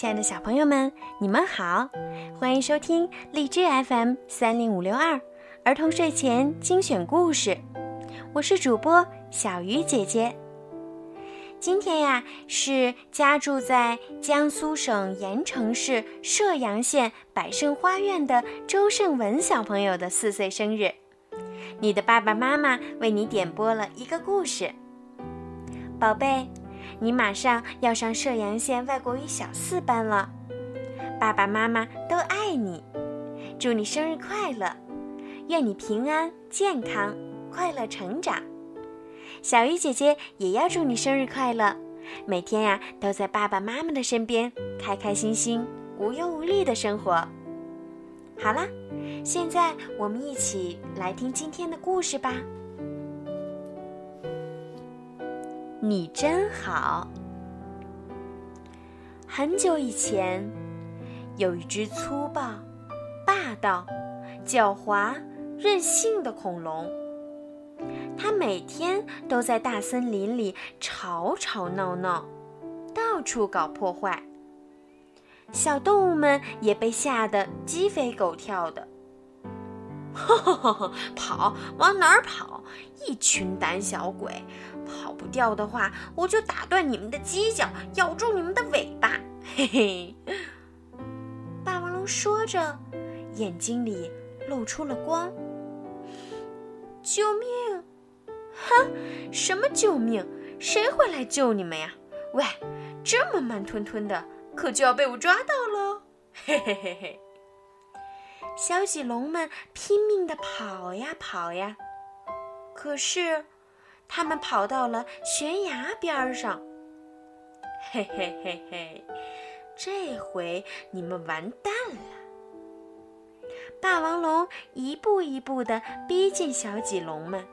亲爱的小朋友们，你们好，欢迎收听荔枝 FM 三零五六二儿童睡前精选故事，我是主播小鱼姐姐。今天呀，是家住在江苏省盐城市射阳县百盛花苑的周胜文小朋友的四岁生日。你的爸爸妈妈为你点播了一个故事，宝贝，你马上要上射阳县外国语小四班了，爸爸妈妈都爱你，祝你生日快乐，愿你平安健康，快乐成长。小鱼姐姐也要祝你生日快乐，每天呀都在爸爸妈妈的身边，开开心心、无忧无虑的生活。好啦，现在我们一起来听今天的故事吧。你真好。很久以前，有一只粗暴、霸道、狡猾、任性的恐龙。它每天都在大森林里吵吵闹闹，到处搞破坏。小动物们也被吓得鸡飞狗跳的。跑，往哪儿跑？一群胆小鬼！跑不掉的话，我就打断你们的犄角，咬住你们的尾巴！嘿嘿。霸王龙说着，眼睛里露出了光。救命！哼，什么救命？谁会来救你们呀？喂，这么慢吞吞的，可就要被我抓到喽！嘿嘿嘿嘿。小棘龙们拼命地跑呀跑呀，可是，他们跑到了悬崖边上。嘿嘿嘿嘿，这回你们完蛋了！霸王龙一步一步地逼近小棘龙们。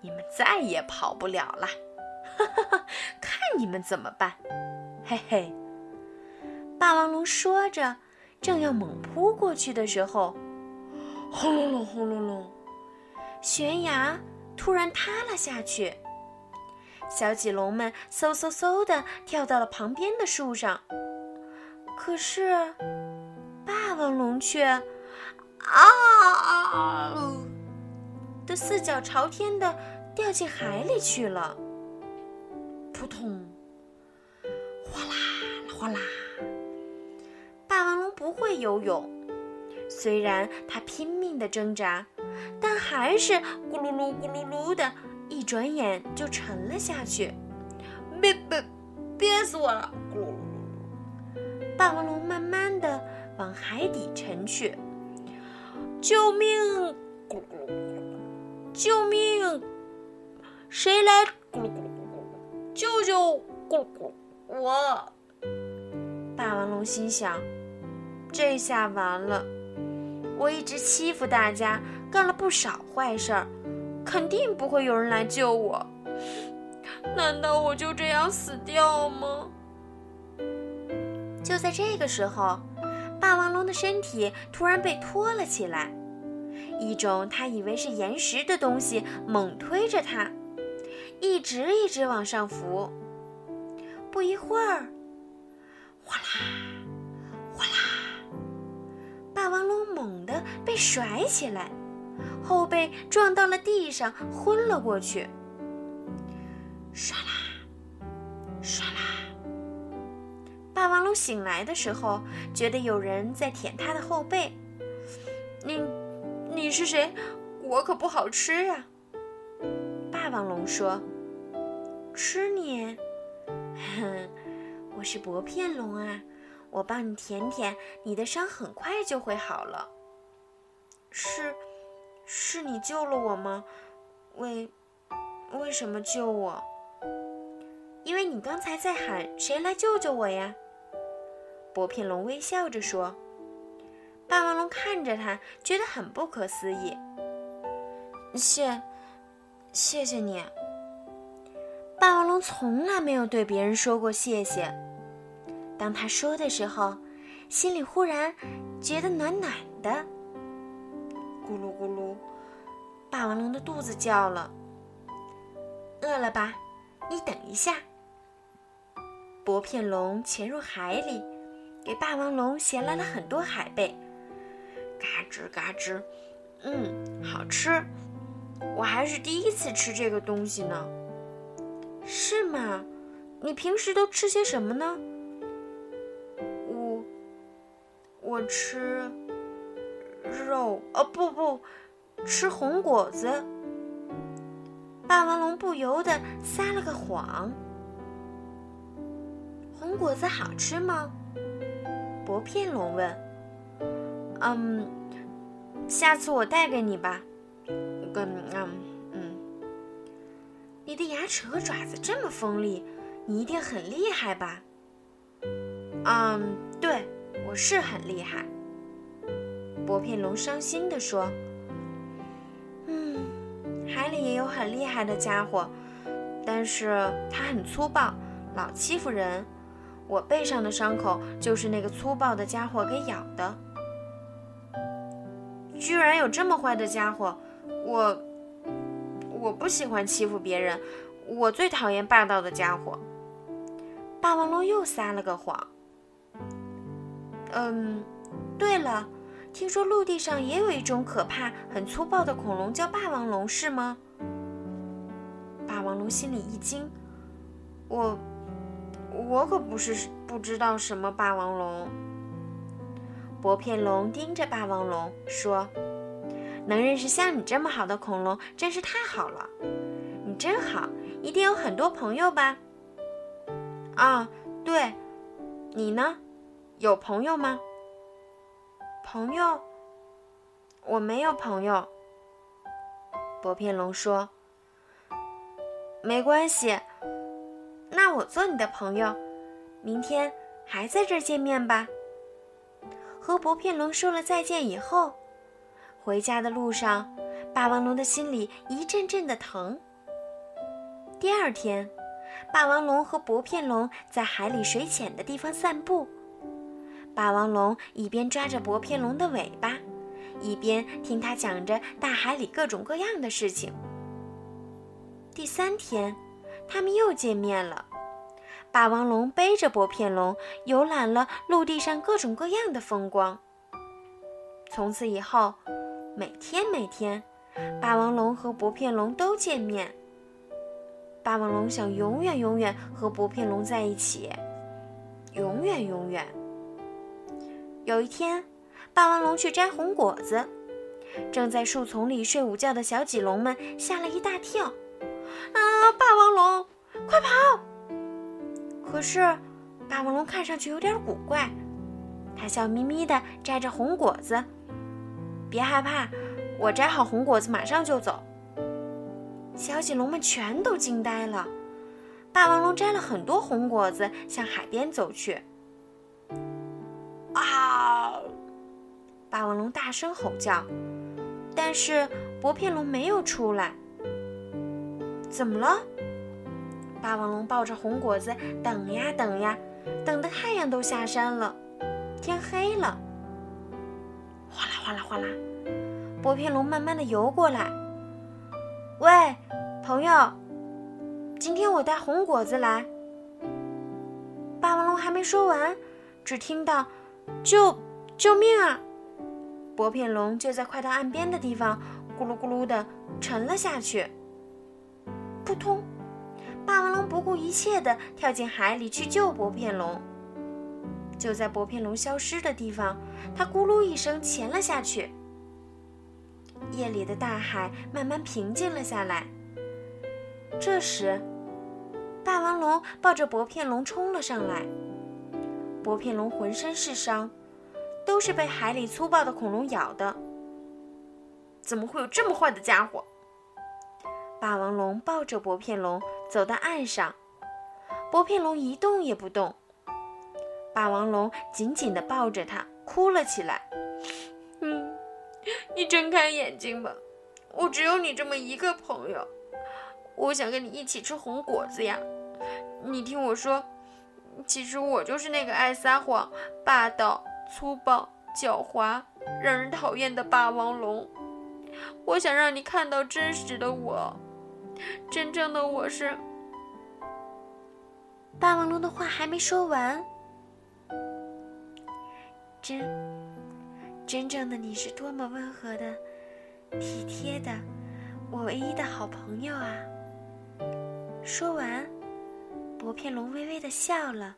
你们再也跑不了了，哈哈哈！看你们怎么办？嘿嘿！霸王龙说着，正要猛扑过去的时候，轰隆隆，轰隆隆，悬崖突然塌了下去。小棘龙们嗖嗖嗖的跳到了旁边的树上，可是霸王龙却啊！的四脚朝天的掉进海里去了，扑通，哗啦哗啦。霸王龙不会游泳，虽然它拼命的挣扎，还是咕噜噜咕噜噜的，一转眼就沉了下去。憋憋憋死我了！咕噜噜。霸王龙慢慢的往海底沉去，救命！咕噜咕噜。救命！谁来？咕噜咕噜咕噜！救救！咕噜咕噜！我。霸王龙心想：这下完了，我一直欺负大家，干了不少坏事儿，肯定不会有人来救我。难道我就这样死掉吗？就在这个时候，霸王龙的身体突然被拖了起来。一种他以为是岩石的东西猛推着他，一直一直往上浮。不一会儿，哗啦，哗啦，霸王龙猛地被甩起来，后背撞到了地上，昏了过去。唰啦，唰啦，霸王龙醒来的时候，觉得有人在舔他的后背。你。你是谁？我可不好吃呀！霸王龙说：“吃你？哼，我是薄片龙啊！我帮你舔舔，你的伤很快就会好了。”是，是你救了我吗？为，为什么救我？因为你刚才在喊“谁来救救我呀？”薄片龙微笑着说。霸王龙看着他，觉得很不可思议。谢，谢谢你。霸王龙从来没有对别人说过谢谢。当他说的时候，心里忽然觉得暖暖的。咕噜咕，霸王龙的肚子叫了。饿了吧？你等一下。薄片龙潜入海里，给霸王龙衔来了很多海贝。嘎吱嘎吱，嗯，好吃。我还是第一次吃这个东西呢。是吗？你平时都吃些什么呢？我，我吃肉。哦，不不，吃红果子。霸王龙不由得撒了个谎。红果子好吃吗？薄片龙问。嗯，下次我带给你吧。跟嗯嗯，你的牙齿和爪子这么锋利，你一定很厉害吧？嗯，对，我是很厉害。薄片龙伤心地说。也有很厉害的家伙，但是他很粗暴，老欺负人。我背上的伤口就是那个粗暴的家伙给咬的。居然有这么坏的家伙！我我不喜欢欺负别人，我最讨厌霸道的家伙。霸王龙又撒了个谎。嗯，对了，听说陆地上也有一种可怕、很粗暴的恐龙，叫霸王龙，是吗？霸王龙心里一惊，我我可不是不知道什么霸王龙。薄片龙盯着霸王龙说。能认识像你这么好的恐龙，真是太好了。你真好，一定有很多朋友吧？啊，对，你呢？有朋友吗？朋友？我没有朋友。薄片龙说：“没关系，那我做你的朋友。明天还在这儿见面吧。”和薄片龙说了再见以后。回家的路上，霸王龙的心里一阵阵的疼。第二天，霸王龙和薄片龙在海里水浅的地方散步。霸王龙一边抓着薄片龙的尾巴，一边听他讲着大海里各种各样的事情。第三天，他们又见面了。霸王龙背着薄片龙游览了陆地上各种各样的风光。从此以后。每天每天，霸王龙和薄片龙都见面。霸王龙想永远永远和薄片龙在一起，永远永远。有一天，霸王龙去摘红果子，正在树丛里睡午觉的小棘龙们吓了一大跳。啊！霸王龙，快跑！可是，霸王龙看上去有点古怪，它笑眯眯地摘着红果子。别害怕，我摘好红果子马上就走。小锦龙们全都惊呆了。霸王龙摘了很多红果子，向海边走去。啊！霸王龙大声吼叫，但是薄片龙没有出来。怎么了？霸王龙抱着红果子等呀等呀，等的太阳都下山了，天黑了。哗啦哗啦哗啦，薄片龙慢慢的游过来。喂，朋友，今天我带红果子来。霸王龙还没说完，只听到“救救命啊！”薄片龙就在快到岸边的地方，咕噜咕噜的沉了下去。扑通，霸王龙不顾一切的跳进海里去救薄片龙。就在薄片龙消失的地方，它咕噜一声潜了下去。夜里的大海慢慢平静了下来。这时，霸王龙抱着薄片龙冲了上来。薄片龙浑身是伤，都是被海里粗暴的恐龙咬的。怎么会有这么坏的家伙？霸王龙抱着薄片龙走到岸上，薄片龙一动也不动。霸王龙紧紧地抱着它，哭了起来。嗯，你睁开眼睛吧，我只有你这么一个朋友，我想跟你一起吃红果子呀。你听我说，其实我就是那个爱撒谎、霸道、粗暴、狡猾、让人讨厌的霸王龙。我想让你看到真实的我，真正的我是……霸王龙的话还没说完，真真正的你是多么温和的、体贴的，我唯一的好朋友啊！说完，薄片龙微微的笑了。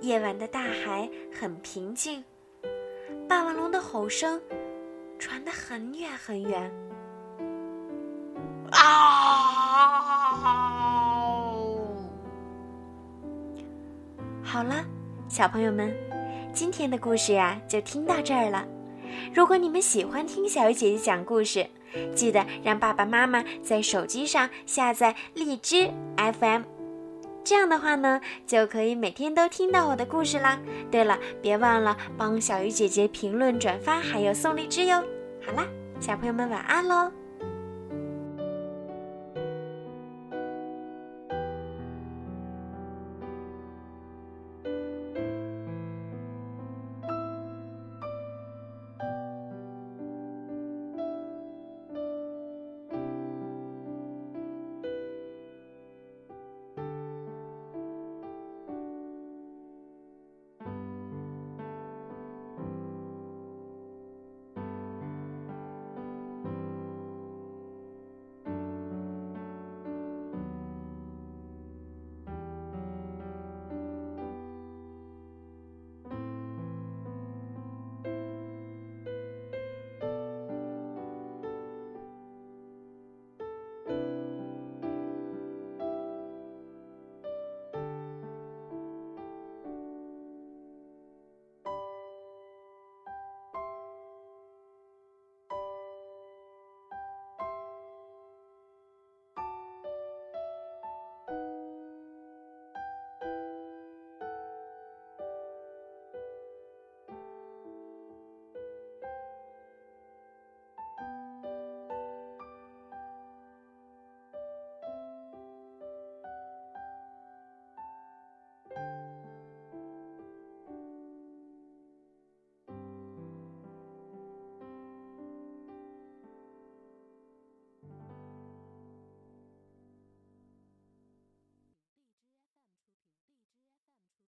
夜晚的大海很平静，霸王龙的吼声传得很远很远。好了，小朋友们，今天的故事呀就听到这儿了。如果你们喜欢听小鱼姐姐讲故事，记得让爸爸妈妈在手机上下载荔枝 FM，这样的话呢，就可以每天都听到我的故事啦。对了，别忘了帮小鱼姐姐评论、转发，还有送荔枝哟。好啦，小朋友们晚安喽。